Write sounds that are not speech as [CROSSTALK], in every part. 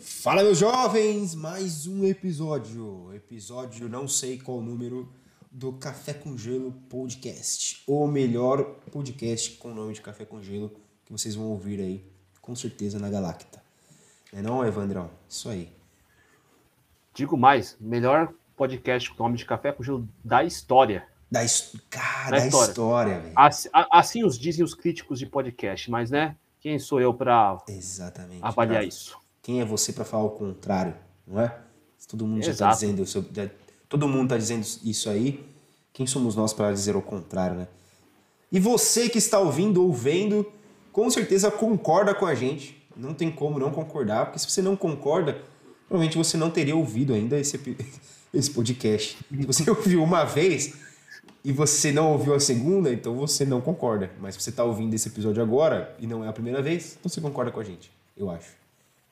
Fala, meus jovens! Mais um episódio. Episódio não sei qual número do Café com Gelo Podcast. O melhor podcast com o nome de Café com Gelo que vocês vão ouvir aí, com certeza, na Galacta. É não, Evandrão? Isso aí. Digo mais, melhor podcast com o nome de Café com Gelo da história. Da, his... Cara, da, da história, história velho. Assim, assim, os dizem os críticos de podcast, mas né? Quem sou eu para avaliar cara. isso? Quem é você para falar o contrário, não é? Todo mundo já está dizendo, todo mundo está dizendo isso aí. Quem somos nós para dizer o contrário, né? E você que está ouvindo ou vendo, com certeza concorda com a gente. Não tem como não concordar, porque se você não concorda, provavelmente você não teria ouvido ainda esse, [LAUGHS] esse podcast. Se você [LAUGHS] ouviu uma vez, e você não ouviu a segunda, então você não concorda. Mas se você está ouvindo esse episódio agora e não é a primeira vez, então você concorda com a gente, eu acho.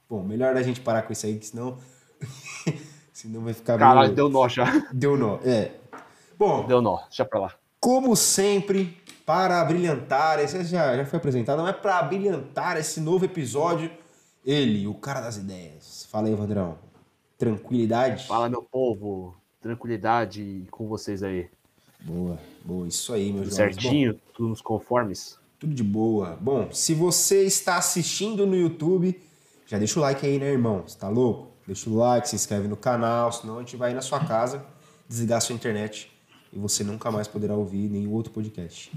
Bom, melhor a gente parar com isso aí, que senão. [LAUGHS] senão vai ficar. Caralho, meio... deu nó já. Deu nó, é. Bom. Deu nó, deixa pra lá. Como sempre, para brilhantar, esse já, já foi apresentado, mas para brilhantar esse novo episódio, ele, o cara das ideias. Fala aí, Vandrão. Tranquilidade? Fala, meu povo. Tranquilidade com vocês aí. Boa, boa, isso aí, meu Tudo certinho, Bom, tudo nos conformes. Tudo de boa. Bom, se você está assistindo no YouTube, já deixa o like aí, né, irmão? Você tá louco? Deixa o like, se inscreve no canal, senão a gente vai ir na sua casa, desligar a sua internet e você nunca mais poderá ouvir nenhum outro podcast.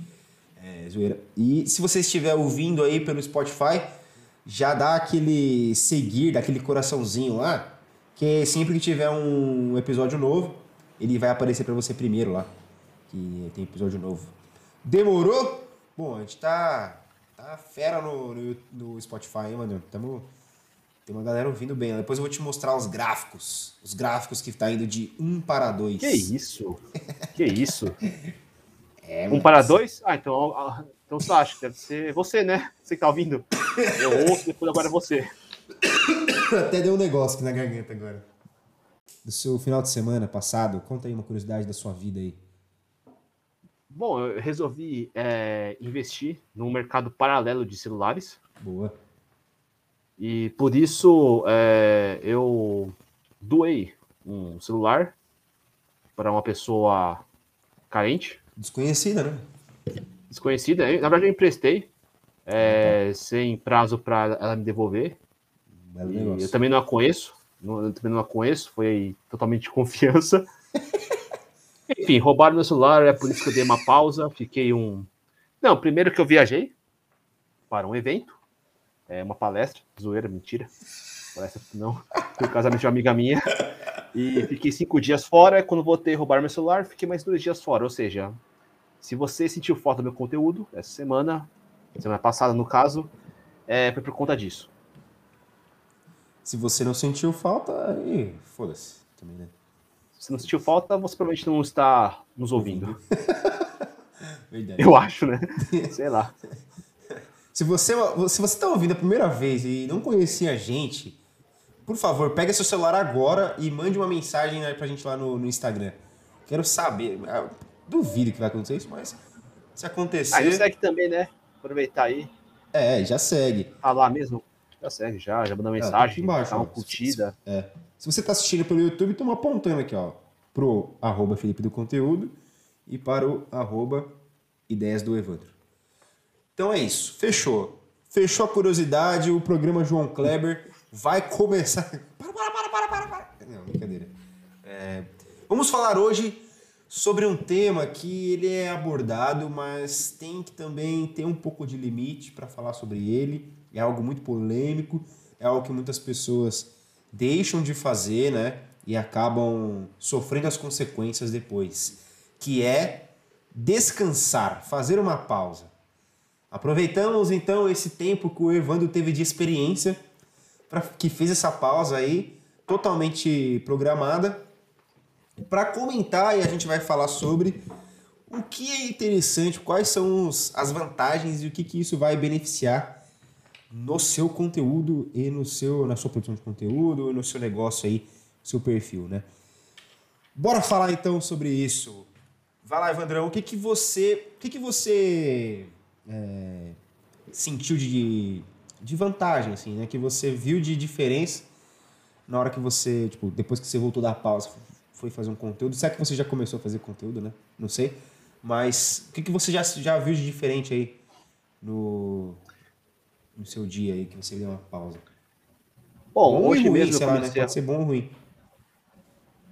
É, zoeira. E se você estiver ouvindo aí pelo Spotify, já dá aquele seguir, daquele coraçãozinho lá, que sempre que tiver um episódio novo, ele vai aparecer para você primeiro lá que tem episódio novo. Demorou? Bom, a gente tá, tá fera no, no, no Spotify, hein, mano? Tamo, tem uma galera ouvindo bem. Depois eu vou te mostrar os gráficos. Os gráficos que tá indo de 1 para 2. Que isso? [LAUGHS] que isso? É, um para dois? Ah, então, ah, então você acha que deve ser você, né? Você que tá ouvindo. Eu ouço, depois agora é você. [COUGHS] Até deu um negócio aqui na garganta agora. Do seu final de semana passado, conta aí uma curiosidade da sua vida aí. Bom, eu resolvi é, investir num mercado paralelo de celulares. Boa. E por isso é, eu doei um celular para uma pessoa carente. Desconhecida, né? Desconhecida. Na verdade, eu emprestei é, sem prazo para ela me devolver. eu também não a conheço. Não, eu também não a conheço. Foi totalmente de confiança. [LAUGHS] Enfim, roubaram meu celular, é por isso que eu dei uma pausa, fiquei um. Não, primeiro que eu viajei para um evento, é uma palestra, zoeira, mentira. Palestra não, foi o casamento de uma amiga minha. E fiquei cinco dias fora. Quando voltei a roubar meu celular, fiquei mais dois dias fora. Ou seja, se você sentiu falta do meu conteúdo essa semana, semana passada no caso, é, foi por conta disso. Se você não sentiu falta, aí foda-se também, né? Se não sentiu falta, você provavelmente não está nos ouvindo. [LAUGHS] Verdade. Eu acho, né? [LAUGHS] Sei lá. Se você se você está ouvindo a primeira vez e não conhecia a gente, por favor, pega seu celular agora e mande uma mensagem para a gente lá no, no, Instagram. Quero saber. Eu duvido que vai acontecer isso, mas se acontecer. Aí segue também, né? Aproveitar aí. É, já segue. Ah, mesmo? Já segue, já, já mensagem, é, tá aqui embaixo, dá uma curtida. É. Se você está assistindo pelo YouTube, estamos apontando aqui, ó, pro arroba Felipe do Conteúdo e para o arroba Ideias do Evandro. Então é isso, fechou. Fechou a curiosidade, o programa João Kleber vai começar. [LAUGHS] Para, para, para, para, para, para. Não, brincadeira. É... Vamos falar hoje sobre um tema que ele é abordado, mas tem que também ter um pouco de limite para falar sobre ele. É algo muito polêmico, é algo que muitas pessoas deixam de fazer, né? E acabam sofrendo as consequências depois, que é descansar, fazer uma pausa. Aproveitamos então esse tempo que o Evandro teve de experiência, para que fez essa pausa aí totalmente programada, para comentar e a gente vai falar sobre o que é interessante, quais são os, as vantagens e o que, que isso vai beneficiar no seu conteúdo e no seu, na sua produção de conteúdo e no seu negócio aí, seu perfil, né? Bora falar então sobre isso. Vai lá, Evandrão, o que que você, o que que você é, sentiu de, de vantagem, assim, né? Que você viu de diferença na hora que você, tipo, depois que você voltou da pausa, foi fazer um conteúdo? Será que você já começou a fazer conteúdo, né? Não sei. Mas o que, que você já, já viu de diferente aí no, no seu dia aí, que você deu uma pausa? Bom, hoje ruim, mesmo lá, né? Pode ser bom ou ruim.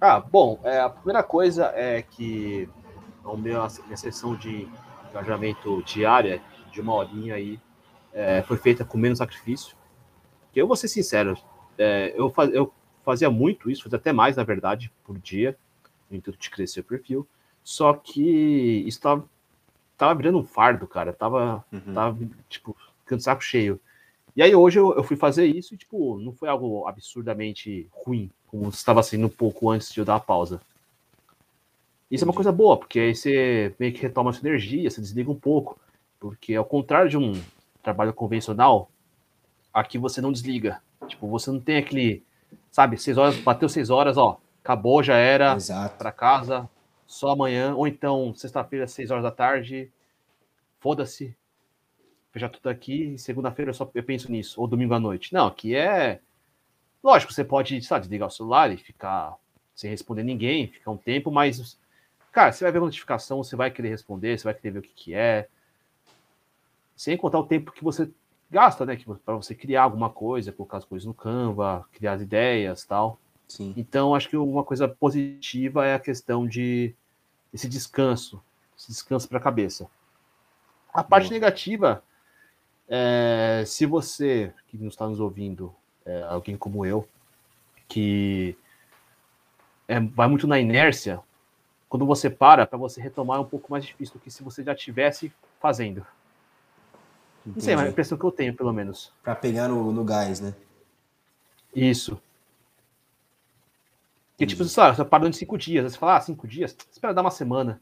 Ah, bom, é, a primeira coisa é que a minha, minha sessão de engajamento diária, de uma horinha aí, é, foi feita com menos sacrifício. Que eu vou ser sincero, é, eu, faz, eu fazia muito isso, fazia até mais, na verdade, por dia, no intuito de crescer o perfil. Só que isso tava, tava virando um fardo, cara. Tava, uhum. tava tipo, ficando saco cheio. E aí hoje eu, eu, fui fazer isso e, tipo, não foi algo absurdamente ruim, como estava sendo um pouco antes de eu dar a pausa. Isso Entendi. é uma coisa boa, porque aí você meio que retoma a sua energia, você desliga um pouco. Porque ao contrário de um trabalho convencional, aqui você não desliga. Tipo, você não tem aquele, sabe, seis horas, bateu seis horas, ó, acabou, já era, para casa, só amanhã, ou então sexta-feira, seis horas da tarde, foda-se, fechar tudo aqui, segunda-feira eu só eu penso nisso, ou domingo à noite. Não, aqui é, lógico, você pode, sabe, desligar o celular e ficar sem responder ninguém, ficar um tempo, mas, cara, você vai ver a notificação, você vai querer responder, você vai querer ver o que que é, sem contar o tempo que você gasta, né? Para você criar alguma coisa, colocar as coisas no Canva, criar as ideias tal. Sim. Então, acho que uma coisa positiva é a questão de esse descanso, esse descanso para a cabeça. A parte negativa, é, se você que não está nos ouvindo, é, alguém como eu, que é, vai muito na inércia, quando você para, para você retomar é um pouco mais difícil do que se você já estivesse fazendo. Entendi. Não sei, mas é a impressão que eu tenho, pelo menos. Para pegar no, no gás, né? Isso. Que tipo, sei lá, você parou em cinco dias. Você fala, ah, cinco dias? Espera dar uma semana.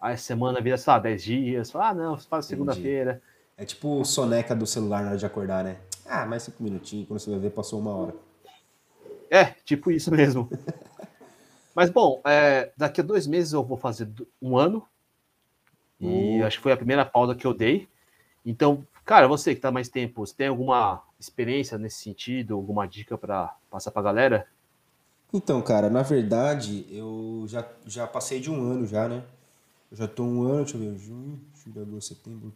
Aí a semana vira, sei lá, dez dias. Fala, ah, não, você faz segunda-feira. É tipo soneca do celular na hora de acordar, né? Ah, mais cinco minutinhos, quando você vai ver, passou uma hora. É, tipo isso mesmo. [LAUGHS] Mas bom, é, daqui a dois meses eu vou fazer um ano. E uh. acho que foi a primeira pausa que eu dei. Então, cara, você que está mais tempo, você tem alguma experiência nesse sentido, alguma dica para passar para a galera? Então, cara, na verdade, eu já, já passei de um ano já, né? Eu já tô um ano, deixa eu ver, junho, julho, agosto, setembro.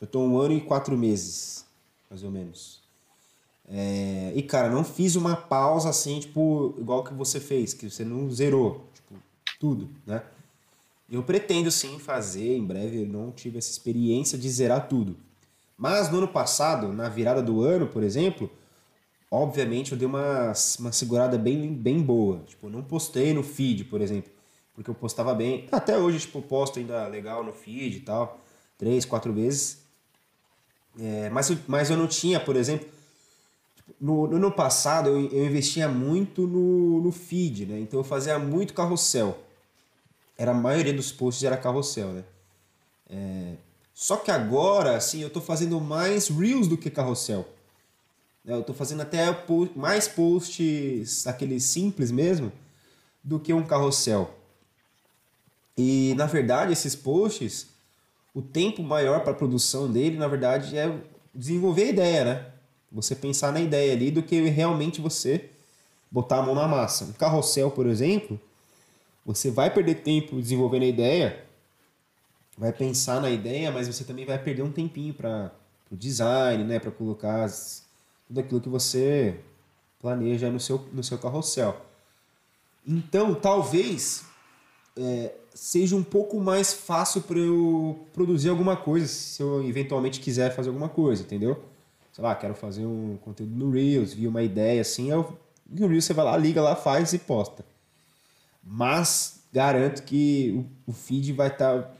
Já tô um ano e quatro meses, mais ou menos. É, e, cara, não fiz uma pausa assim, tipo, igual que você fez, que você não zerou, tipo, tudo, né? Eu pretendo sim fazer, em breve eu não tive essa experiência de zerar tudo. Mas no ano passado, na virada do ano, por exemplo, obviamente eu dei uma, uma segurada bem, bem boa. Tipo, eu não postei no feed, por exemplo, porque eu postava bem. Até hoje, tipo, posto ainda legal no feed e tal, três, quatro vezes. É, mas, mas eu não tinha, por exemplo, no, no ano passado eu, eu investia muito no, no feed, né? Então eu fazia muito carrossel era a maioria dos posts era carrossel, né? É, só que agora, assim, eu tô fazendo mais reels do que carrossel. É, eu tô fazendo até mais posts, aqueles simples mesmo, do que um carrossel. E, na verdade, esses posts, o tempo maior para produção dele, na verdade, é desenvolver a ideia, né? Você pensar na ideia ali do que realmente você botar a mão na massa. Um carrossel, por exemplo, você vai perder tempo desenvolvendo a ideia, vai pensar na ideia, mas você também vai perder um tempinho para o design, né? Para colocar as, tudo aquilo que você planeja no seu, no seu carrossel. Então, talvez é, seja um pouco mais fácil para eu produzir alguma coisa, se eu eventualmente quiser fazer alguma coisa, entendeu? Sei lá, quero fazer um conteúdo no Reels, vi uma ideia assim, eu, no Reels você vai lá, liga lá, faz e posta. Mas garanto que o, o feed vai estar tá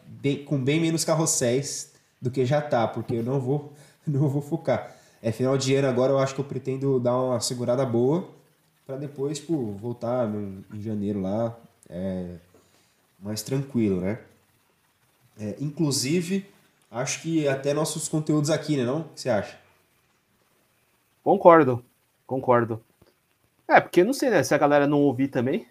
com bem menos carrosséis do que já tá, porque eu não vou, [LAUGHS] não vou focar. É final de ano agora, eu acho que eu pretendo dar uma segurada boa para depois, tipo, voltar no, em janeiro lá, é, mais tranquilo, né? É, inclusive, acho que até nossos conteúdos aqui, né? Não? O que você acha? Concordo, concordo. É, porque não sei, né? Se a galera não ouvir também,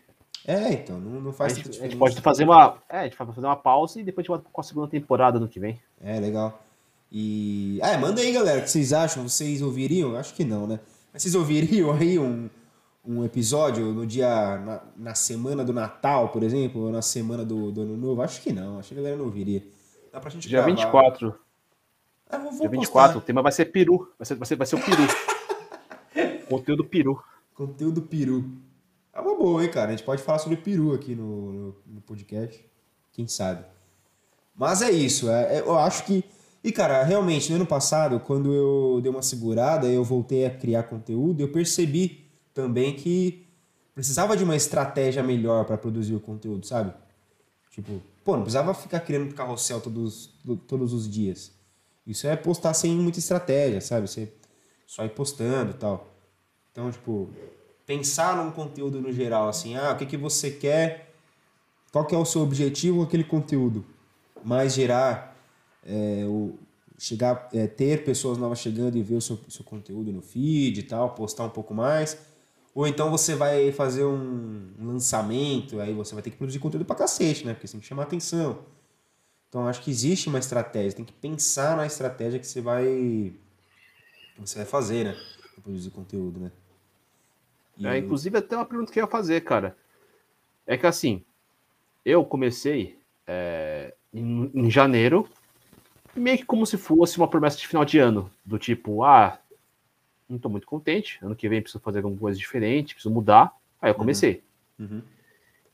é, então, não, não faz a gente, a gente pode fazer uma. É, a gente pode fazer uma pausa e depois a gente volta com a segunda temporada no que vem. É, legal. E. Ah, é, manda aí, galera, o que vocês acham? Vocês ouviriam? Acho que não, né? Mas vocês ouviriam aí um, um episódio no dia. Na, na, semana do Natal, por exemplo, ou na semana do, do Ano Novo? Acho que não, acho que a galera não viria. Dá pra gente Dia gravar. 24. Ah, vou, vou dia 24, postar. o tema vai ser peru. Vai ser, vai ser, vai ser o peru. [LAUGHS] Conteúdo peru. Conteúdo peru. É uma boa, hein, cara? A gente pode falar sobre peru aqui no, no, no podcast. Quem sabe? Mas é isso. É, é, eu acho que. E, cara, realmente, no ano passado, quando eu dei uma segurada, eu voltei a criar conteúdo, eu percebi também que precisava de uma estratégia melhor para produzir o conteúdo, sabe? Tipo, pô, não precisava ficar criando carrossel todos, todos os dias. Isso é postar sem muita estratégia, sabe? Você só ir postando e tal. Então, tipo, pensar num conteúdo no geral, assim, ah, o que, que você quer, qual que é o seu objetivo com aquele conteúdo, mais gerar, é, o, chegar, é, ter pessoas novas chegando e ver o seu, seu conteúdo no feed e tal, postar um pouco mais, ou então você vai fazer um lançamento, aí você vai ter que produzir conteúdo pra cacete, né, porque você tem que chamar atenção. Então, acho que existe uma estratégia, tem que pensar na estratégia que você vai, que você vai fazer, né, pra produzir conteúdo, né. É, inclusive, até uma pergunta que eu ia fazer, cara. É que assim, eu comecei é, em, em, janeiro, meio que como se fosse uma promessa de final de ano, do tipo, ah, não tô muito contente, ano que vem preciso fazer alguma coisa diferente, preciso mudar. Aí eu uhum. comecei. Uhum. Uhum.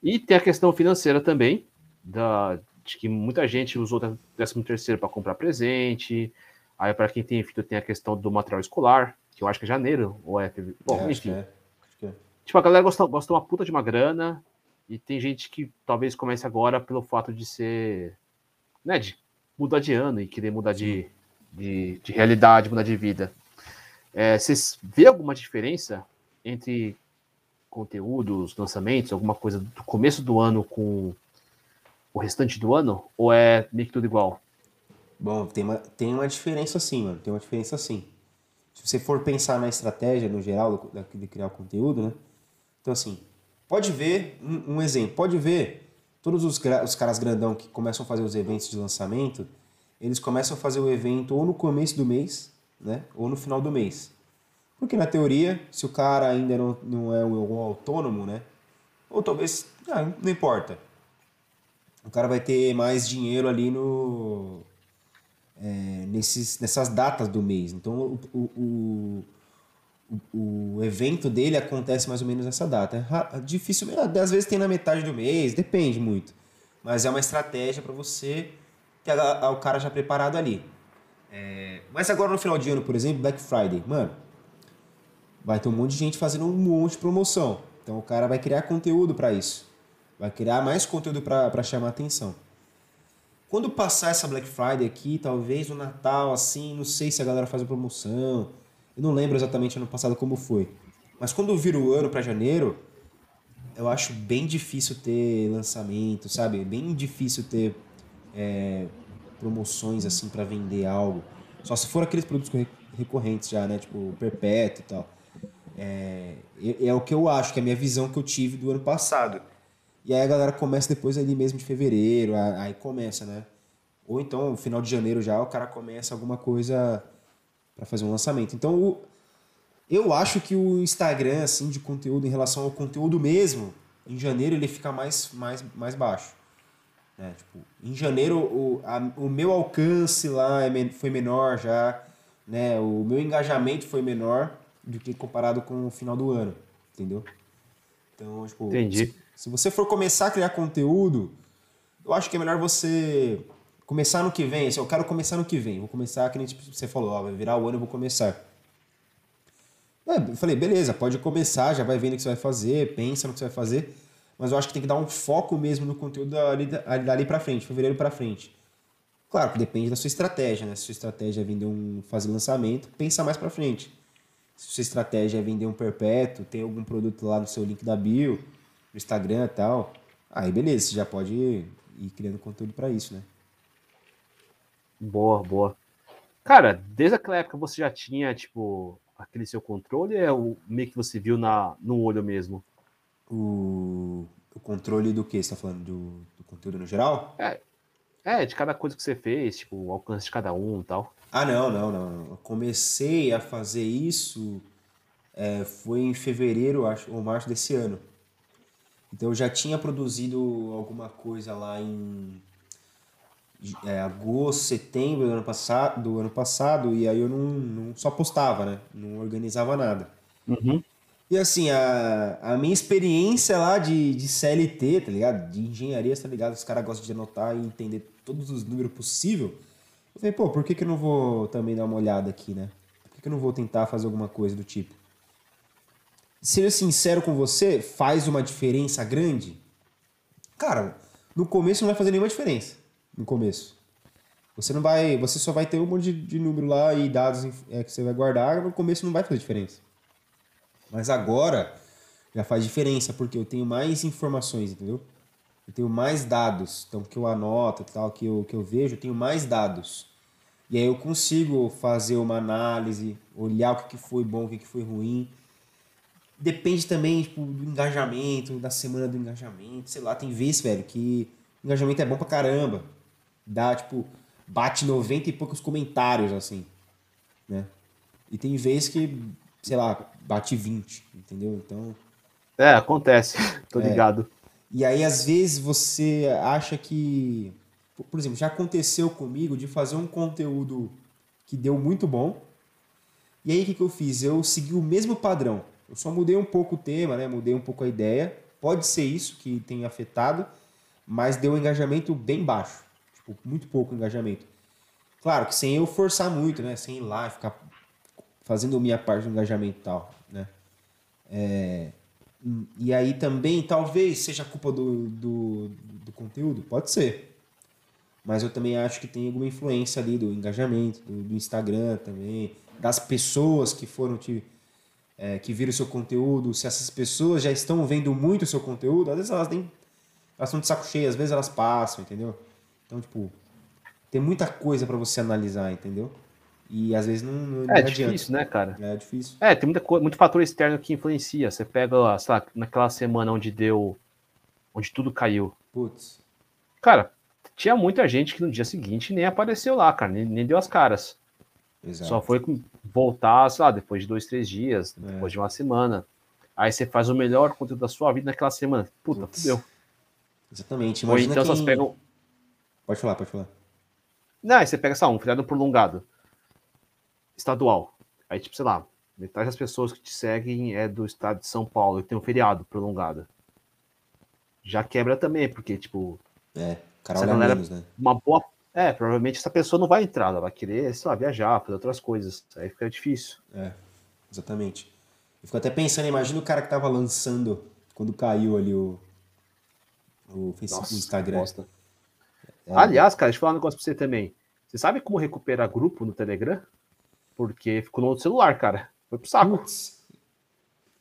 E tem a questão financeira também, da, de que muita gente usou o 13 terceiro para comprar presente. Aí, para quem tem filho, tem a questão do material escolar, que eu acho que é janeiro, ou é. Bom, é, enfim. É. Tipo, a galera gosta, gosta uma puta de uma grana, e tem gente que talvez comece agora pelo fato de ser. né, de mudar de ano e querer mudar de, de, de realidade, mudar de vida. É, vocês vê alguma diferença entre conteúdos, lançamentos, alguma coisa do começo do ano com o restante do ano? Ou é meio que tudo igual? Bom, tem uma, tem uma diferença sim, mano. Tem uma diferença sim. Se você for pensar na estratégia no geral de criar o conteúdo, né? Então, assim, pode ver, um, um exemplo, pode ver todos os, os caras grandão que começam a fazer os eventos de lançamento, eles começam a fazer o evento ou no começo do mês, né, ou no final do mês. Porque na teoria, se o cara ainda não, não é um, um autônomo, né, ou talvez, ah, não importa, o cara vai ter mais dinheiro ali no é, nesses, nessas datas do mês. Então o, o, o evento dele acontece mais ou menos nessa data. É difícil, às vezes tem na metade do mês, depende muito. Mas é uma estratégia para você ter o cara já preparado ali. É, mas agora no final de ano, por exemplo, Black Friday, mano, vai ter um monte de gente fazendo um monte de promoção. Então o cara vai criar conteúdo para isso. Vai criar mais conteúdo para chamar atenção. Quando passar essa Black Friday aqui, talvez no Natal, assim, não sei se a galera faz a promoção, eu não lembro exatamente ano passado como foi. Mas quando vira o ano para janeiro, eu acho bem difícil ter lançamento, sabe? Bem difícil ter é, promoções assim para vender algo. Só se for aqueles produtos recorrentes já, né? Tipo perpétuo e tal. É, é, o que eu acho, que é a minha visão que eu tive do ano passado. E aí a galera começa depois ali mesmo de fevereiro, aí começa, né? Ou então, final de janeiro já, o cara começa alguma coisa para fazer um lançamento. Então, o, eu acho que o Instagram, assim, de conteúdo em relação ao conteúdo mesmo, em janeiro ele fica mais, mais, mais baixo. É, tipo, em janeiro o, a, o meu alcance lá é, foi menor já, né? O meu engajamento foi menor do que comparado com o final do ano, entendeu? Então, tipo, Entendi. Se, se você for começar a criar conteúdo, eu acho que é melhor você Começar no que vem, assim, eu quero começar no que vem. Vou começar, que nem tipo, você falou, ó, vai virar o ano, eu vou começar. É, eu falei, beleza, pode começar, já vai vendo o que você vai fazer, pensa no que você vai fazer. Mas eu acho que tem que dar um foco mesmo no conteúdo dali, dali pra frente, fevereiro pra frente. Claro que depende da sua estratégia, né? Se sua estratégia é vender um, fazer lançamento, pensa mais pra frente. Se sua estratégia é vender um perpétuo, tem algum produto lá no seu link da bio, no Instagram e tal, aí beleza, você já pode ir, ir criando conteúdo para isso, né? Boa, boa. Cara, desde aquela época você já tinha, tipo, aquele seu controle é o meio que você viu na, no olho mesmo? O, o controle do que? Você tá falando? Do, do conteúdo no geral? É, é, de cada coisa que você fez, tipo, o alcance de cada um e tal. Ah, não, não, não. Eu comecei a fazer isso. é, foi em fevereiro, acho, ou março desse ano. Então eu já tinha produzido alguma coisa lá em é, agosto, setembro do ano, passado, do ano passado, e aí eu não, não só postava, né? Não organizava nada. Uhum. E assim, a, a minha experiência lá de, de CLT, tá ligado? De engenharia, tá ligado? Os caras gostam de anotar e entender todos os números possível. Eu falei, pô, por que, que eu não vou também dar uma olhada aqui, né? Por que, que eu não vou tentar fazer alguma coisa do tipo? Ser sincero com você, faz uma diferença grande? Cara, no começo não vai fazer nenhuma diferença. No começo. Você não vai. Você só vai ter um monte de, de número lá e dados é, que você vai guardar. No começo não vai fazer diferença. Mas agora já faz diferença, porque eu tenho mais informações, entendeu? Eu tenho mais dados. Então, que eu anoto tal, que eu, que eu vejo, eu tenho mais dados. E aí eu consigo fazer uma análise, olhar o que, que foi bom, o que, que foi ruim Depende também tipo, do engajamento, da semana do engajamento. Sei lá, tem vezes, velho, que engajamento é bom pra caramba. Dá, tipo, bate 90 e poucos comentários, assim. Né? E tem vezes que, sei lá, bate 20, entendeu? Então. É, acontece, [LAUGHS] tô é. ligado. E aí, às vezes, você acha que. Por exemplo, já aconteceu comigo de fazer um conteúdo que deu muito bom. E aí, o que, que eu fiz? Eu segui o mesmo padrão. Eu só mudei um pouco o tema, né? Mudei um pouco a ideia. Pode ser isso que tenha afetado, mas deu um engajamento bem baixo. Tipo, muito pouco engajamento. Claro que sem eu forçar muito, né? Sem ir lá e ficar fazendo minha parte do engajamento e tal, né? É... E aí também, talvez seja culpa do, do, do, conteúdo, pode ser. Mas eu também acho que tem alguma influência ali do engajamento, do, do Instagram também, das pessoas que foram te é, que viram o seu conteúdo, se essas pessoas já estão vendo muito o seu conteúdo, às vezes elas nem. Elas estão de saco cheio, às vezes elas passam, entendeu? Então, tipo, tem muita coisa para você analisar, entendeu? E às vezes não, não É não difícil, né, cara? É difícil. É, tem muita coisa, muito fator externo que influencia. Você pega, sei lá, naquela semana onde deu. onde tudo caiu. Putz. Cara, tinha muita gente que no dia seguinte nem apareceu lá, cara, nem, nem deu as caras. Exato. Só foi voltar, sei lá, depois de dois, três dias, é. depois de uma semana. Aí você faz o melhor conteúdo da sua vida naquela semana. Puta, Putz. fudeu. Exatamente. Imagina Ou então quem... vocês pegam. Pode falar, pode falar. Não, aí você pega, lá, um feriado prolongado. Estadual. Aí, tipo, sei lá, metade das pessoas que te seguem é do estado de São Paulo e tem um feriado prolongado. Já quebra também, porque, tipo. É, cara olha menos, né? Uma boa é, provavelmente essa pessoa não vai entrar, ela vai querer, sei lá, viajar, fazer outras coisas. Aí fica difícil. É, exatamente. Eu fico até pensando, imagina o cara que tava lançando quando caiu ali o, o Facebook, Nossa, o Instagram. É, Aliás, cara, deixa eu falar um negócio pra você também. Você sabe como recuperar grupo no Telegram? Porque ficou no outro celular, cara. Foi pro saco. Putz.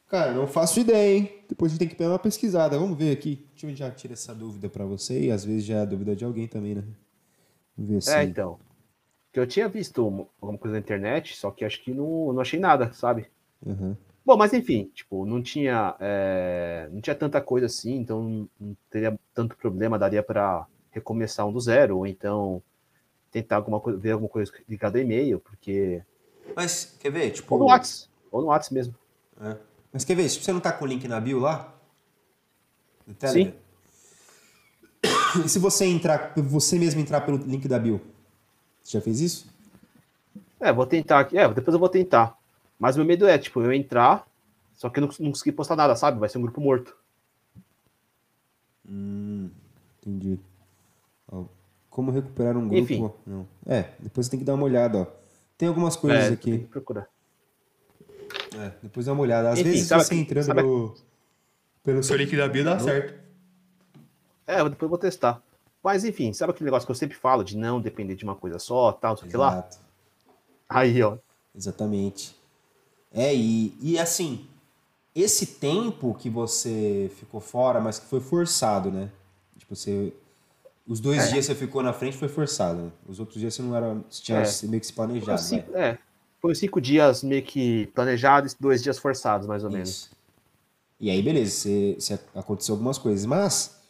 Cara, não faço ideia, hein? Depois a gente tem que pegar uma pesquisada. Vamos ver aqui. Deixa eu já tirar essa dúvida para você e às vezes já é a dúvida de alguém também, né? Ver se... É, então. Que eu tinha visto alguma coisa na internet, só que acho que não, não achei nada, sabe? Uhum. Bom, mas enfim, tipo, não tinha, é, não tinha tanta coisa assim, então não teria tanto problema, daria para recomeçar um do zero, ou então tentar alguma coisa, ver alguma coisa ligada a e-mail, porque. Mas, quer ver? Tipo... Ou no WhatsApp, ou no WhatsApp mesmo. É. Mas quer ver? Se você não tá com o link na bio lá? Sim. [COUGHS] E se você entrar, você mesmo entrar pelo link da Bill? Você já fez isso? É, vou tentar aqui. É, depois eu vou tentar. Mas meu medo é, tipo, eu entrar, só que eu não, não consegui postar nada, sabe? Vai ser um grupo morto. Hum, entendi. Ó, como recuperar um grupo? Enfim. Não. É, depois você tem que dar uma olhada, ó. Tem algumas coisas é, aqui. Tem que procurar. É, depois dá uma olhada. Às Enfim, vezes você entrando pelo, pelo seu link da Bio dá certo. É, depois eu vou testar. Mas enfim, sabe aquele negócio que eu sempre falo de não depender de uma coisa só, tal, sei lá? Aí, ó. Exatamente. É, e, e assim, esse tempo que você ficou fora, mas que foi forçado, né? Tipo, você. Os dois é. dias você ficou na frente foi forçado, né? Os outros dias você não era. Você tinha é. meio que se planejado. Foi cinco, é. Foi cinco dias meio que planejados, dois dias forçados, mais ou Isso. menos. E aí, beleza, você, você aconteceu algumas coisas. Mas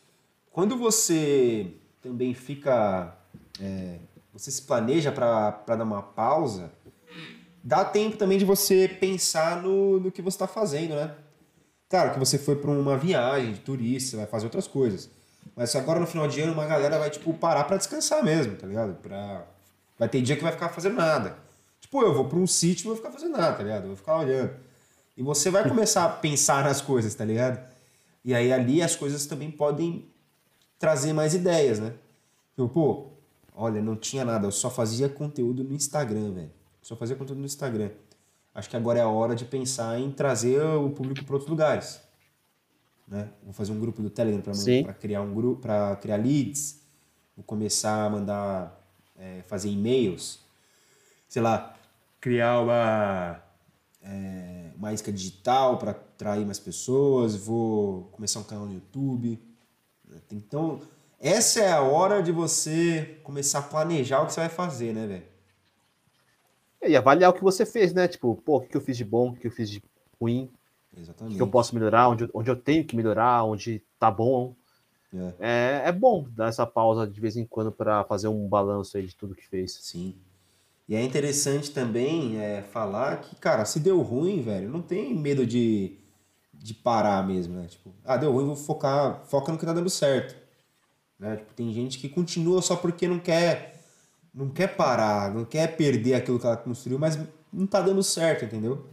quando você também fica. É, você se planeja para dar uma pausa, dá tempo também de você pensar no, no que você está fazendo, né? Claro que você foi para uma viagem de turista, vai fazer outras coisas. Mas agora no final de ano uma galera vai, tipo, parar para descansar mesmo, tá ligado? Pra... Vai ter dia que vai ficar fazendo nada. Tipo, eu vou para um sítio e vou ficar fazendo nada, tá ligado? Eu vou ficar olhando. E você vai começar a pensar nas coisas, tá ligado? E aí ali as coisas também podem trazer mais ideias, né? Tipo, pô, olha, não tinha nada, eu só fazia conteúdo no Instagram, velho. Só fazia conteúdo no Instagram. Acho que agora é a hora de pensar em trazer o público para outros lugares. Né? Vou fazer um grupo do Telegram para criar um grupo, para criar leads. Vou começar a mandar, é, fazer e-mails. Sei lá, criar uma, é, uma isca digital para atrair mais pessoas. Vou começar um canal no YouTube. Então, essa é a hora de você começar a planejar o que você vai fazer, né, velho? E avaliar o que você fez, né? Tipo, pô, o que eu fiz de bom, o que eu fiz de ruim. Exatamente. O que eu posso melhorar, onde, onde eu tenho que melhorar, onde tá bom. É. é, é bom dar essa pausa de vez em quando para fazer um balanço aí de tudo que fez. Sim. E é interessante também é, falar que, cara, se deu ruim, velho, não tem medo de, de parar mesmo, né? Tipo, ah, deu ruim, vou focar, foca no que tá dando certo. Né? Tipo, tem gente que continua só porque não quer não quer parar, não quer perder aquilo que ela construiu, mas não tá dando certo, entendeu?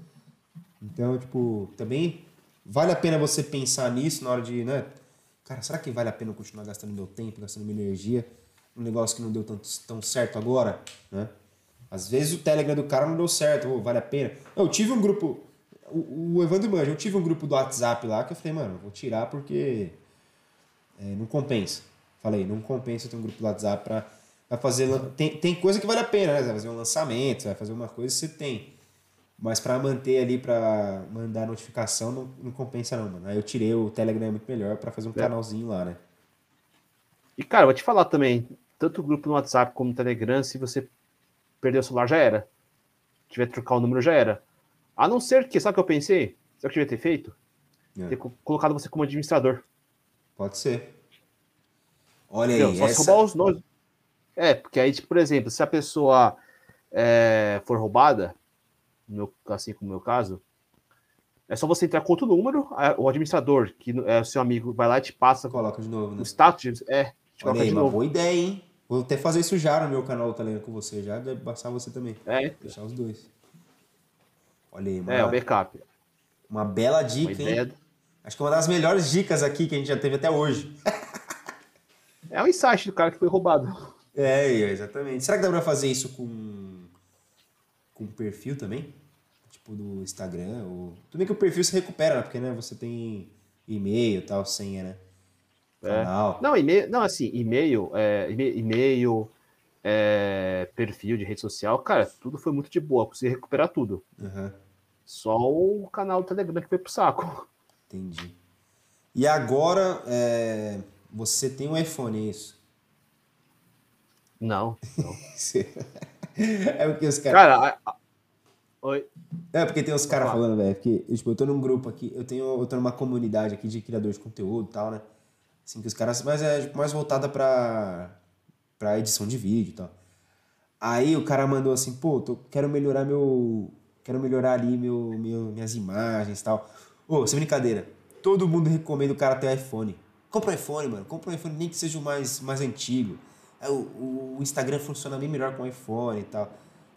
Então, tipo, também vale a pena você pensar nisso na hora de, né? Cara, será que vale a pena continuar gastando meu tempo, gastando minha energia num negócio que não deu tanto, tão certo agora, né? Às vezes o Telegram do cara não deu certo, oh, vale a pena. Eu tive um grupo, o, o Evandro Manja, eu tive um grupo do WhatsApp lá que eu falei, mano, vou tirar porque é, não compensa. Falei, não compensa ter um grupo do WhatsApp pra vai fazer. Tem, tem coisa que vale a pena, né? Você vai fazer um lançamento, vai fazer uma coisa, você tem. Mas para manter ali, para mandar notificação, não, não, compensa não, mano. Aí eu tirei o Telegram é muito melhor para fazer um é. canalzinho lá, né? E, cara, vou te falar também, tanto o grupo no WhatsApp como no Telegram, se você perder o celular, já era. Se tiver que trocar o número, já era. A não ser que, sabe o que eu pensei? Sabe o que eu devia ter feito? É. Ter colocado você como administrador. Pode ser. Olha Entendeu? aí. Só essa... roubar os nomes. É, porque aí, tipo, por exemplo, se a pessoa é, for roubada, meu, assim como o meu caso, é só você entrar com outro número, o administrador, que é o seu amigo, vai lá e te passa. Coloca de novo, né? O status, é. Te Olha aí, uma novo. boa ideia, hein? Vou até fazer isso já no meu canal, tá lendo com você. Já deve passar você também. É. Deixar os dois. Olha aí, uma, É, o backup. Uma bela dica, uma hein? Acho que é uma das melhores dicas aqui que a gente já teve até hoje. é o insight do cara que foi roubado. [LAUGHS] É, exatamente. Será que dá pra fazer isso com, com perfil também? Tipo do Instagram? Ou... Tudo bem que o perfil se recupera, né? Porque né, você tem e-mail e tal, senha, né? É. Não, e-mail, não, assim, e-mail, é, e-mail, é, perfil de rede social, cara, tudo foi muito de boa, consegui recuperar tudo. Uhum. Só o canal do Telegram que foi pro saco. Entendi. E agora, é, você tem um iPhone, é isso? Não. não. [LAUGHS] [LAUGHS] é porque os caras. Cara, a... oi. É porque tem os caras falando, velho, que tipo, eu tô num grupo aqui, eu tenho, eu tô numa comunidade aqui de criadores de conteúdo e tal, né? Assim, que os caras, mas é tipo, mais voltada pra, pra edição de vídeo e tal. Aí o cara mandou assim, pô, tô, quero melhorar meu. Quero melhorar ali meu, meu, minhas imagens e tal. Ô, sem brincadeira. Todo mundo recomenda o cara ter iPhone. Compra um iPhone, mano. Compra um iPhone, nem que seja o mais, mais antigo. É, o, o Instagram funciona bem melhor com o iPhone e tal.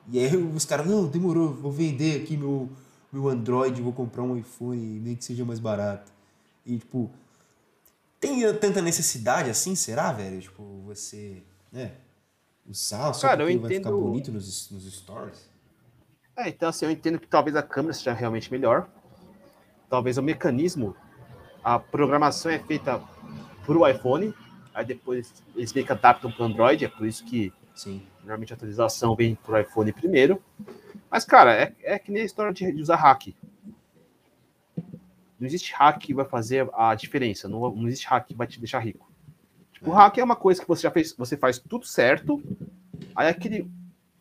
E aí [LAUGHS] os caras, não, demorou, vou vender aqui meu, meu Android, vou comprar um iPhone, nem que seja mais barato. E, tipo, tem tanta necessidade assim, será, velho? Tipo, você, né, usar só Cara, porque entendo... vai ficar bonito nos, nos stories? É, então assim, eu entendo que talvez a câmera seja realmente melhor. Talvez o mecanismo, a programação é feita para o iPhone, aí depois eles meio que adaptam para o Android, é por isso que Sim. normalmente a atualização vem para o iPhone primeiro. Mas, cara, é, é que nem a história de, de usar hack. Não existe hack que vai fazer a diferença, não, não existe hack que vai te deixar rico. Tipo, é. hack é uma coisa que você já fez, você faz tudo certo, aí aquele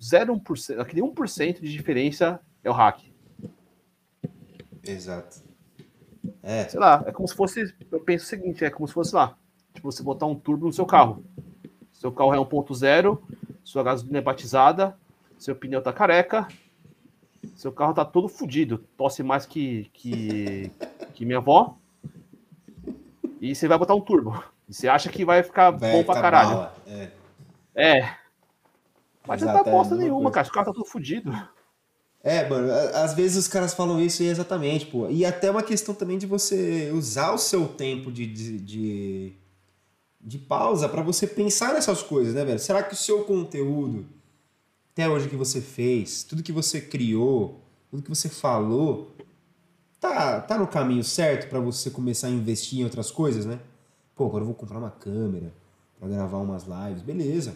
0,1%, aquele 1% de diferença é o hack. Exato. É. Sei lá, é como se fosse, eu penso o seguinte, é como se fosse lá, tipo, você botar um turbo no seu carro. Seu carro é 1.0, sua gasolina é batizada, seu pneu tá careca. Seu carro tá todo fodido, tosse mais que, que, que minha avó. E você vai botar um turbo. E você acha que vai ficar vai bom pra caralho. Bala. É. é. Mas Exato, não dá aposta é nenhuma, coisa. cara. O carro tá todo fodido. É, mano, às vezes os caras falam isso e é exatamente, pô. E até uma questão também de você usar o seu tempo de, de, de, de pausa para você pensar nessas coisas, né, velho? Será que o seu conteúdo até hoje que você fez, tudo que você criou, tudo que você falou, tá, tá no caminho certo para você começar a investir em outras coisas, né? Pô, agora eu vou comprar uma câmera para gravar umas lives, beleza.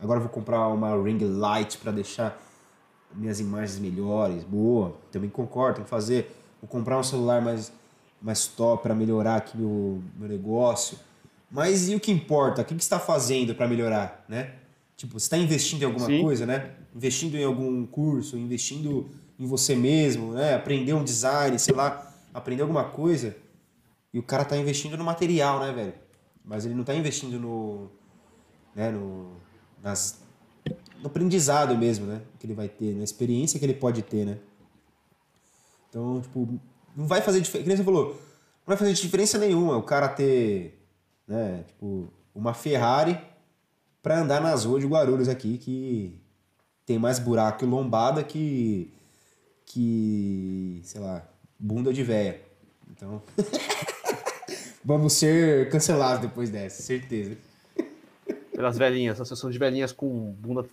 Agora eu vou comprar uma ring light para deixar minhas imagens melhores, boa. Também concordo, tem que fazer. Vou comprar um celular mais, mais top para melhorar aqui meu, meu negócio. Mas e o que importa? O que, que você está fazendo para melhorar, né? Tipo, você está investindo em alguma Sim. coisa, né? Investindo em algum curso, investindo em você mesmo, né? Aprender um design, sei lá, aprender alguma coisa. E o cara tá investindo no material, né, velho? Mas ele não tá investindo no. Né, no. Nas, no aprendizado mesmo, né? Que ele vai ter, na experiência que ele pode ter, né? Então, tipo, não vai fazer diferença. Como você falou, não vai fazer diferença nenhuma o cara ter, né, tipo, uma Ferrari para andar nas ruas de Guarulhos aqui, que tem mais buraco e lombada que. que. sei lá, bunda de véia. Então. [LAUGHS] vamos ser cancelados depois dessa, certeza. Pelas velhinhas, associação de velhinhas com bunda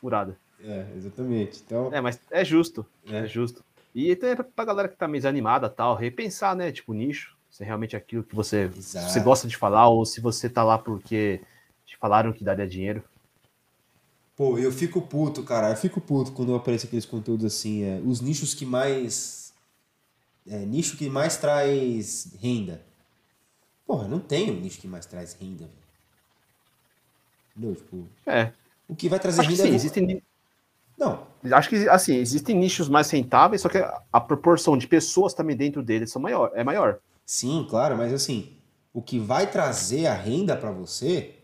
furada. É, exatamente. Então... É, mas é justo. É, é justo. E também pra, pra galera que tá meio desanimada tal, repensar, né? Tipo, nicho. Se é realmente aquilo que você, você gosta de falar, ou se você tá lá porque te falaram que daria dinheiro. Pô, eu fico puto, cara. Eu fico puto quando aparece aqueles conteúdos assim. É, os nichos que mais. É, nicho que mais traz renda. Porra, não tem um nicho que mais traz renda, velho. Entendeu? Tipo, é. O que vai trazer Acho renda. Sim, é existem. Não. Acho que assim, existem nichos mais rentáveis, só que a proporção de pessoas também dentro deles são maior, é maior. Sim, claro, mas assim, o que vai trazer a renda para você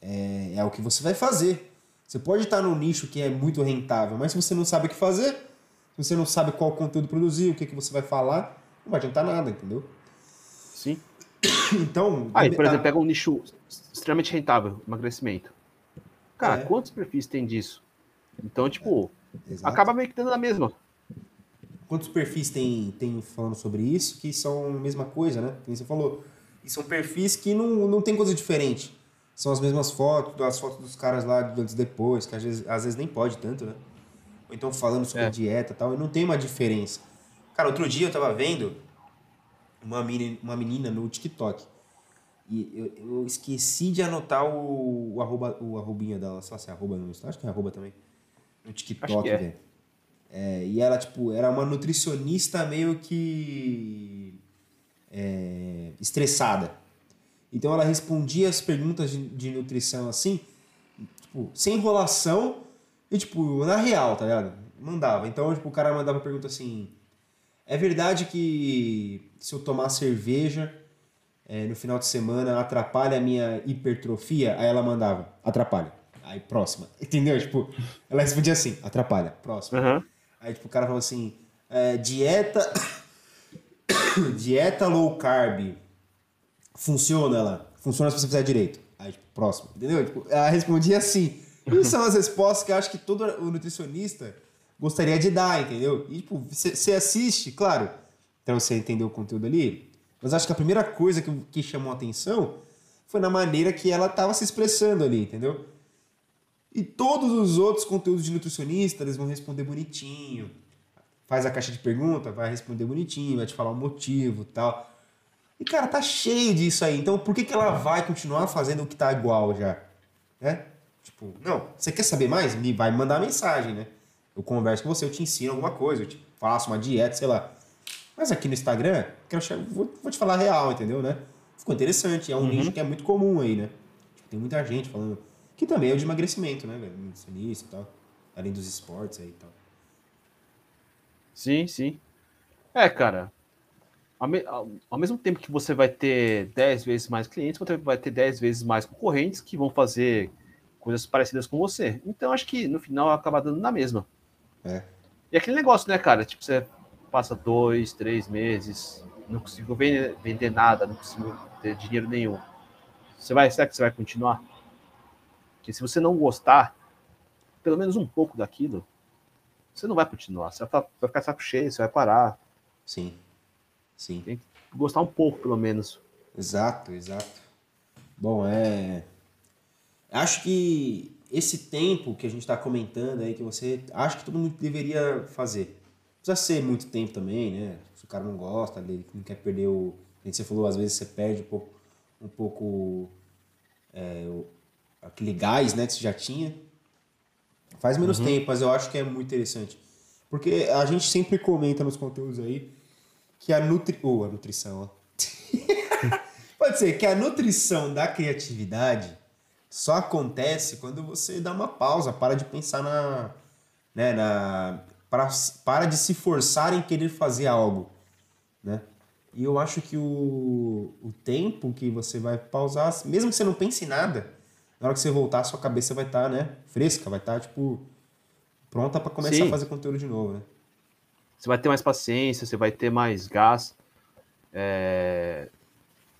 é, é, o que você vai fazer. Você pode estar num nicho que é muito rentável, mas se você não sabe o que fazer, se você não sabe qual conteúdo produzir, o que, que você vai falar, não vai adiantar nada, entendeu? Sim. [COUGHS] Então. Aí, por exemplo, pega um nicho extremamente rentável, emagrecimento. Cara, é. quantos perfis tem disso? Então, tipo, é. acaba meio que dando a mesma. Quantos perfis tem, tem falando sobre isso que são a mesma coisa, né? Como você falou. E são perfis que não, não tem coisa diferente. São as mesmas fotos, as fotos dos caras lá do antes e depois, que às vezes, às vezes nem pode tanto, né? Ou então falando sobre é. dieta e tal, e não tem uma diferença. Cara, outro dia eu tava vendo uma menina, uma menina no TikTok. E eu, eu esqueci de anotar o, o, arroba, o arrobinha dela, só se é arroba no Acho que é arroba também. No TikTok, é. velho. É, e ela, tipo, era uma nutricionista meio que é, estressada. Então ela respondia as perguntas de, de nutrição assim, tipo, sem enrolação e, tipo, na real, tá ligado? Mandava. Então, tipo, o cara mandava pergunta assim: é verdade que se eu tomar cerveja é, no final de semana atrapalha a minha hipertrofia? Aí ela mandava: atrapalha. Aí, próxima. Entendeu? Tipo, ela respondia assim: atrapalha. Próxima. Uhum. Aí, tipo, o cara falou assim: é, dieta. [COUGHS] dieta low carb funciona ela? Funciona se você fizer direito. Aí, tipo, próximo. Entendeu? Tipo, ela respondia assim. E são as respostas que eu acho que todo o nutricionista gostaria de dar, entendeu? E, tipo, você assiste, claro, então você entendeu o conteúdo ali, mas acho que a primeira coisa que, que chamou a atenção foi na maneira que ela estava se expressando ali, entendeu? E todos os outros conteúdos de nutricionista, eles vão responder bonitinho. Faz a caixa de pergunta, vai responder bonitinho, vai te falar o motivo tal. E, cara, tá cheio disso aí. Então, por que, que ela vai continuar fazendo o que tá igual já? Né? Tipo, não, você quer saber mais? Me vai mandar mensagem, né? Eu converso com você, eu te ensino alguma coisa, eu te faço uma dieta, sei lá. Mas aqui no Instagram, quero, vou, vou te falar real, entendeu, né? Ficou interessante, é um uhum. nicho que é muito comum aí, né? Tem muita gente falando. Que também é o de emagrecimento, né, velho? Nutricionista e tal. Além dos esportes aí e tal. Sim, sim. É, cara, ao, me, ao, ao, mesmo tempo que você vai ter 10 vezes mais clientes, você vai ter 10 vezes mais concorrentes que vão fazer coisas parecidas com você. Então, acho que no final acaba dando na mesma. É. E aquele negócio, né, cara? Tipo, você passa dois, três meses, não consigo vender nada, não consigo ter dinheiro nenhum. Você vai, será que você vai continuar? Porque se você não gostar, pelo menos um pouco daquilo, você não vai continuar. Você vai ficar saco cheio, você vai parar. Sim. Sim. Tem que gostar um pouco, pelo menos. Exato, exato. Bom, é. Acho que esse tempo que a gente está comentando aí, que você. Acho que todo mundo deveria fazer. Precisa ser muito tempo também, né? Se o cara não gosta, ele não quer perder o. Você falou, às vezes você perde um pouco, um pouco é, aquele gás né, que você já tinha. Faz menos uhum. tempo, mas eu acho que é muito interessante. Porque a gente sempre comenta nos conteúdos aí que a, nutri... oh, a nutrição, ó. [LAUGHS] Pode ser que a nutrição da criatividade só acontece quando você dá uma pausa, para de pensar na. Né, na para, para de se forçar em querer fazer algo. Né? E eu acho que o, o tempo que você vai pausar, mesmo que você não pense em nada, na hora que você voltar, sua cabeça vai estar, tá, né, fresca, vai estar, tá, tipo, pronta para começar Sim. a fazer conteúdo de novo, né? Você vai ter mais paciência, você vai ter mais gás. É...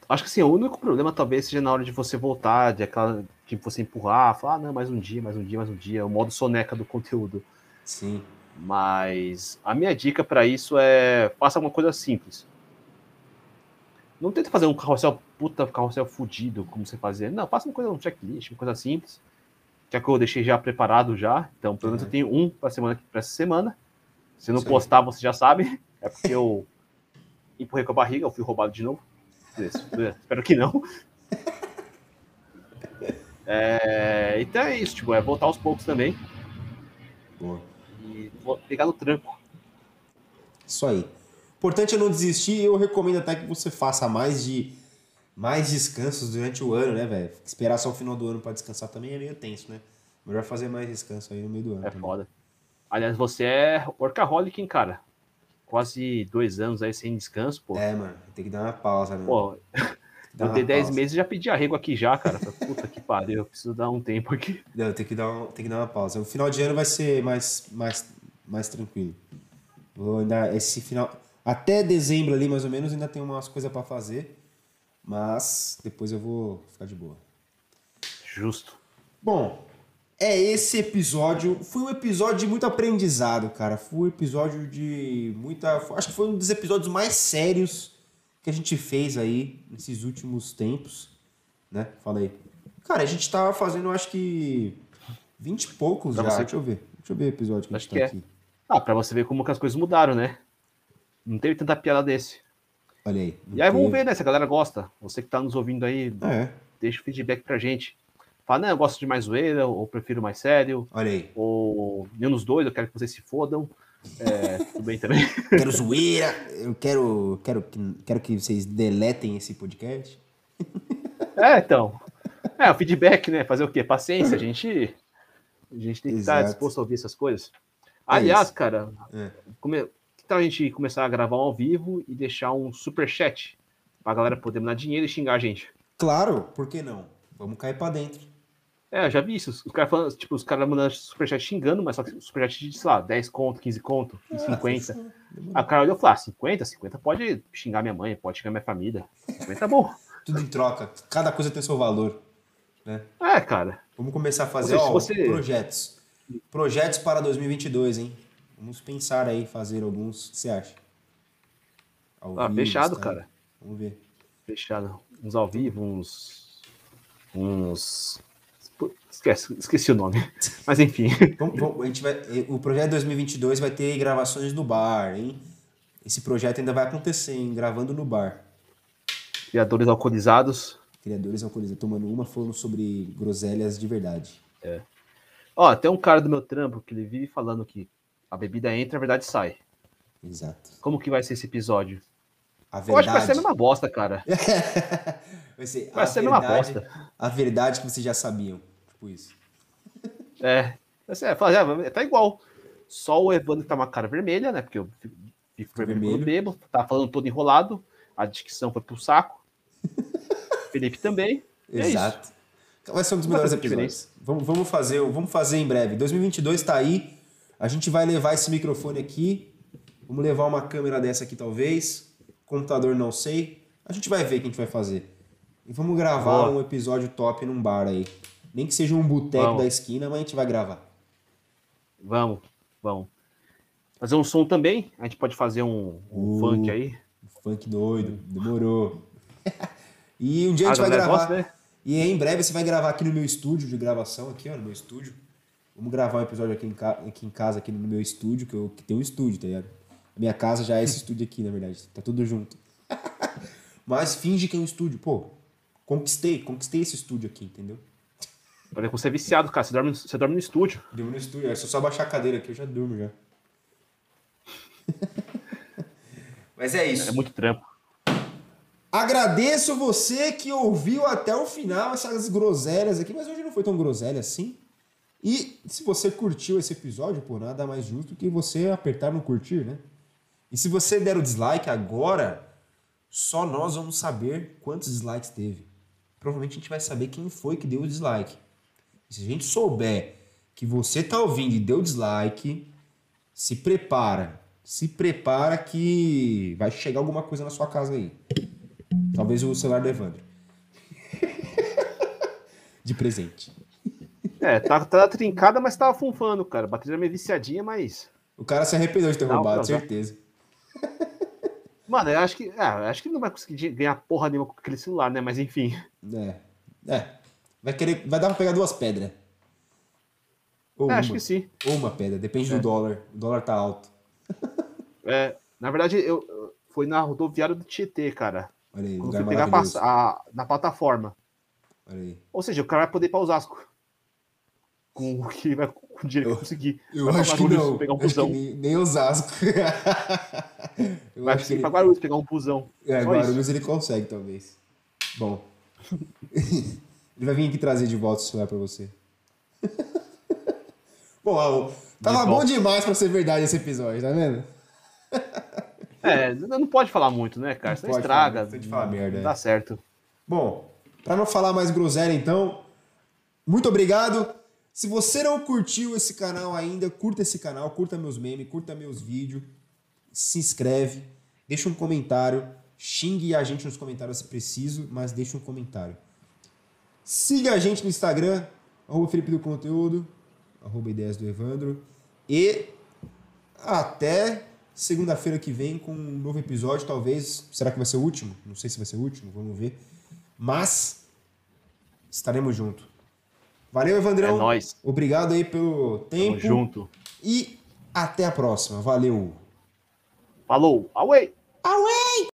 Acho que assim, o único problema talvez seja na hora de você voltar, de aquela de você empurrar, falar, ah, não, mais um dia, mais um dia, mais um dia, o modo soneca do conteúdo. Sim. Mas a minha dica para isso é faça uma coisa simples. Não tenta fazer um carrossel puta carrossel fudido, como você fazia. Não, faça uma coisa, um checklist, uma coisa simples. Que é que eu deixei já preparado já. Então, pelo menos uhum. eu tenho um para semana para essa semana. Se não Sim. postar, você já sabe. É porque eu empurrei com a barriga, eu fui roubado de novo. Espero que não. [LAUGHS] É, então é isso, tipo, é voltar aos poucos também. Boa. E pegar no tranco. Isso aí. Importante é não desistir. Eu recomendo até que você faça mais de mais descansos durante o ano, né, velho? Esperar só o final do ano para descansar também é meio tenso, né? Melhor fazer mais descanso aí no meio do ano. É também. foda. Aliás, você é workaholic, hein, cara? Quase dois anos aí sem descanso, pô. É, mano, tem que dar uma pausa, né? Pô, [LAUGHS] eu dei 10 meses e já pedi arrego aqui já, cara. Puta que pariu, eu preciso dar um tempo aqui. Não, tem que dar, um, tem que dar uma pausa. O final de ano vai ser mais, mais, mais tranquilo. Vou ainda esse final até dezembro ali, mais ou menos, ainda tem umas coisas para fazer. Mas depois eu vou ficar de boa. Justo. Bom, é esse episódio. Foi um episódio de muito aprendizado, cara. Foi um episódio de muita. Acho que foi um dos episódios mais sérios que a gente fez aí nesses últimos tempos. Né? Fala aí. Cara, a gente tá fazendo, acho que. 20 e poucos pra já. Você... Deixa eu ver. Deixa eu ver o episódio que acho a gente tá é. aqui. Ah, pra você ver como que as coisas mudaram, né? Não teve tanta piada desse. Olha aí. E aí vamos ver, né? Se a galera gosta. Você que tá nos ouvindo aí, é. deixa o feedback pra gente. Fala, não, eu gosto de mais zoeira, ou prefiro mais sério. Olha aí. Ou dos dois, eu quero que vocês se fodam. É, tudo bem também. [LAUGHS] quero zoeira, eu quero, quero, quero que vocês deletem esse podcast. É, então. É, o feedback, né? Fazer o quê? Paciência, a gente, a gente tem que Exato. estar disposto a ouvir essas coisas. É Aliás, cara, é. como, que tal a gente começar a gravar ao vivo e deixar um super chat pra galera poder mandar dinheiro e xingar a gente? Claro, por que não? Vamos cair pra dentro. É, eu já vi isso. Os caras falando, tipo, os caras mandando superchat xingando, mas só que superchat de, sei lá, 10 conto, 15 conto, 50. Ah, a cara olhou e falou: ah, 50, 50 pode xingar minha mãe, pode xingar minha família. 50 é bom. [LAUGHS] Tudo em troca. Cada coisa tem seu valor. Né? É, cara. Vamos começar a fazer seja, ó, você... projetos. Projetos para 2022, hein? Vamos pensar aí, fazer alguns. O que você acha? Ao ah, vivo, fechado, tá? cara. Vamos ver. Fechado. Uns ao vivo, uns. Uns. Esquece, esqueci o nome. [LAUGHS] Mas enfim. Vamos, vamos, a gente vai, o projeto 2022 vai ter gravações no bar, hein? Esse projeto ainda vai acontecer, hein? Gravando no bar. Criadores alcoolizados. Criadores alcoolizados. Tomando uma falando sobre groselhas de verdade. É. Ó, tem um cara do meu trampo que ele vive falando que a bebida entra, a verdade sai. Exato. Como que vai ser esse episódio? A verdade... Eu acho que vai ser a mesma bosta, cara. [LAUGHS] vai ser, vai a ser verdade, a mesma bosta. A verdade que vocês já sabiam. Tipo isso. [LAUGHS] É. É, tá igual. Só o Evandro tá uma cara vermelha, né? Porque eu fico vermelho quando bebo. Tá falando todo enrolado. A dicção foi pro saco. [LAUGHS] Felipe também. É Exato. É vai ser um dos melhores episódios. Vamos, vamos, fazer, vamos fazer em breve. 2022 tá aí A gente vai levar esse microfone aqui. Vamos levar uma câmera dessa aqui, talvez. Computador, não sei. A gente vai ver o que a gente vai fazer. E vamos gravar Boa. um episódio top num bar aí. Nem que seja um boteco da esquina, mas a gente vai gravar. Vamos, vamos. Fazer um som também. A gente pode fazer um, um uh, funk aí. Funk doido, demorou. [LAUGHS] e um dia a gente ah, vai gravar. Negócio, né? E em breve você vai gravar aqui no meu estúdio de gravação, aqui, ó, no meu estúdio. Vamos gravar um episódio aqui em, ca... aqui em casa, aqui no meu estúdio, que, eu... que tem um estúdio, tá ligado? A minha casa já é esse estúdio aqui, na verdade. Tá tudo junto. [LAUGHS] Mas finge que é um estúdio. Pô, conquistei, conquistei esse estúdio aqui, entendeu? Olha, você é viciado, cara. Você dorme, você dorme no estúdio. Durmo no estúdio. É só baixar a cadeira aqui, eu já durmo já. [LAUGHS] Mas é isso. É muito trampo. Agradeço você que ouviu até o final essas groselhas aqui, mas hoje não foi tão groselha assim. E se você curtiu esse episódio, pô, nada mais justo que você apertar no curtir, né? E se você der o dislike agora, só nós vamos saber quantos dislikes teve. Provavelmente a gente vai saber quem foi que deu o dislike. E se a gente souber que você tá ouvindo e deu dislike, se prepara. Se prepara que vai chegar alguma coisa na sua casa aí. Talvez o celular do Evandro. [LAUGHS] De presente. É, tá, tá trincada, mas tava funfando, cara. A bateria meio viciadinha, mas. O cara se arrependeu de ter Não, roubado, certeza. Mano, eu acho que. É, acho que não vai conseguir ganhar porra nenhuma com aquele celular, né? Mas enfim. É. É. Vai querer. Vai dar pra pegar duas pedras. Ou é, acho que sim. Ou uma pedra, depende é. do dólar. O dólar tá alto. [LAUGHS] É, na verdade, eu, eu fui na rodoviária do Tietê, cara. Olha aí, lugar pegar a, a, na plataforma. Olha aí. Ou seja, o cara vai poder ir pra Osasco. Com o que vai com o dinheiro que conseguir. Eu vai acho que não. Pegar um busão. nem, nem Osasco. [LAUGHS] eu vai acho que ele... pra Guarulhos pegar um busão. É, Só Guarulhos isso. ele consegue, talvez. Bom. [LAUGHS] ele vai vir aqui trazer de volta o celular pra você. [LAUGHS] bom, tava bom demais pra ser verdade esse episódio, tá vendo? É, não pode falar muito, né, cara? Você estraga. Falar, falar merda. Não dá certo. Bom, para não falar mais groselha, então, muito obrigado. Se você não curtiu esse canal ainda, curta esse canal, curta meus memes, curta meus vídeos, se inscreve, deixa um comentário, xingue a gente nos comentários se preciso, mas deixa um comentário. Siga a gente no Instagram, arroba Felipe do Conteúdo, arroba Ideias do Evandro, e até segunda-feira que vem com um novo episódio, talvez. Será que vai ser o último? Não sei se vai ser o último, vamos ver. Mas estaremos juntos. Valeu, Evandrão. É nóis. Obrigado aí pelo tempo. Tamo junto. E até a próxima. Valeu. Falou. Away. Away.